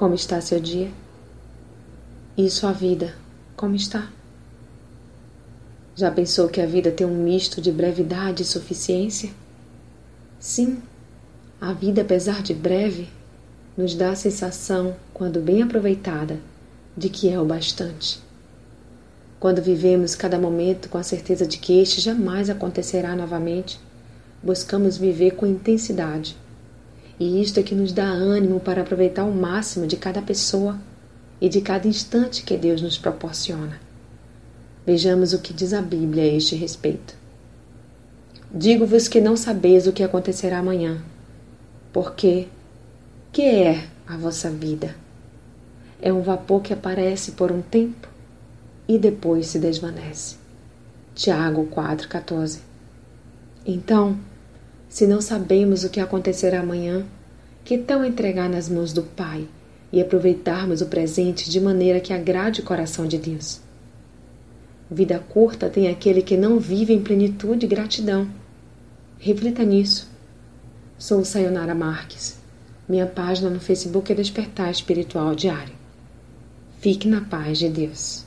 Como está seu dia? E sua vida, como está? Já pensou que a vida tem um misto de brevidade e suficiência? Sim, a vida, apesar de breve, nos dá a sensação, quando bem aproveitada, de que é o bastante. Quando vivemos cada momento com a certeza de que este jamais acontecerá novamente, buscamos viver com intensidade. E isto é que nos dá ânimo para aproveitar o máximo de cada pessoa e de cada instante que Deus nos proporciona. Vejamos o que diz a Bíblia a este respeito. Digo-vos que não sabeis o que acontecerá amanhã, porque que é a vossa vida? É um vapor que aparece por um tempo e depois se desvanece. Tiago 4,14 Então, se não sabemos o que acontecerá amanhã, que tal entregar nas mãos do Pai e aproveitarmos o presente de maneira que agrade o coração de Deus? Vida curta tem aquele que não vive em plenitude e gratidão. Reflita nisso. Sou Sayonara Marques. Minha página no Facebook é Despertar Espiritual Diário. Fique na paz de Deus.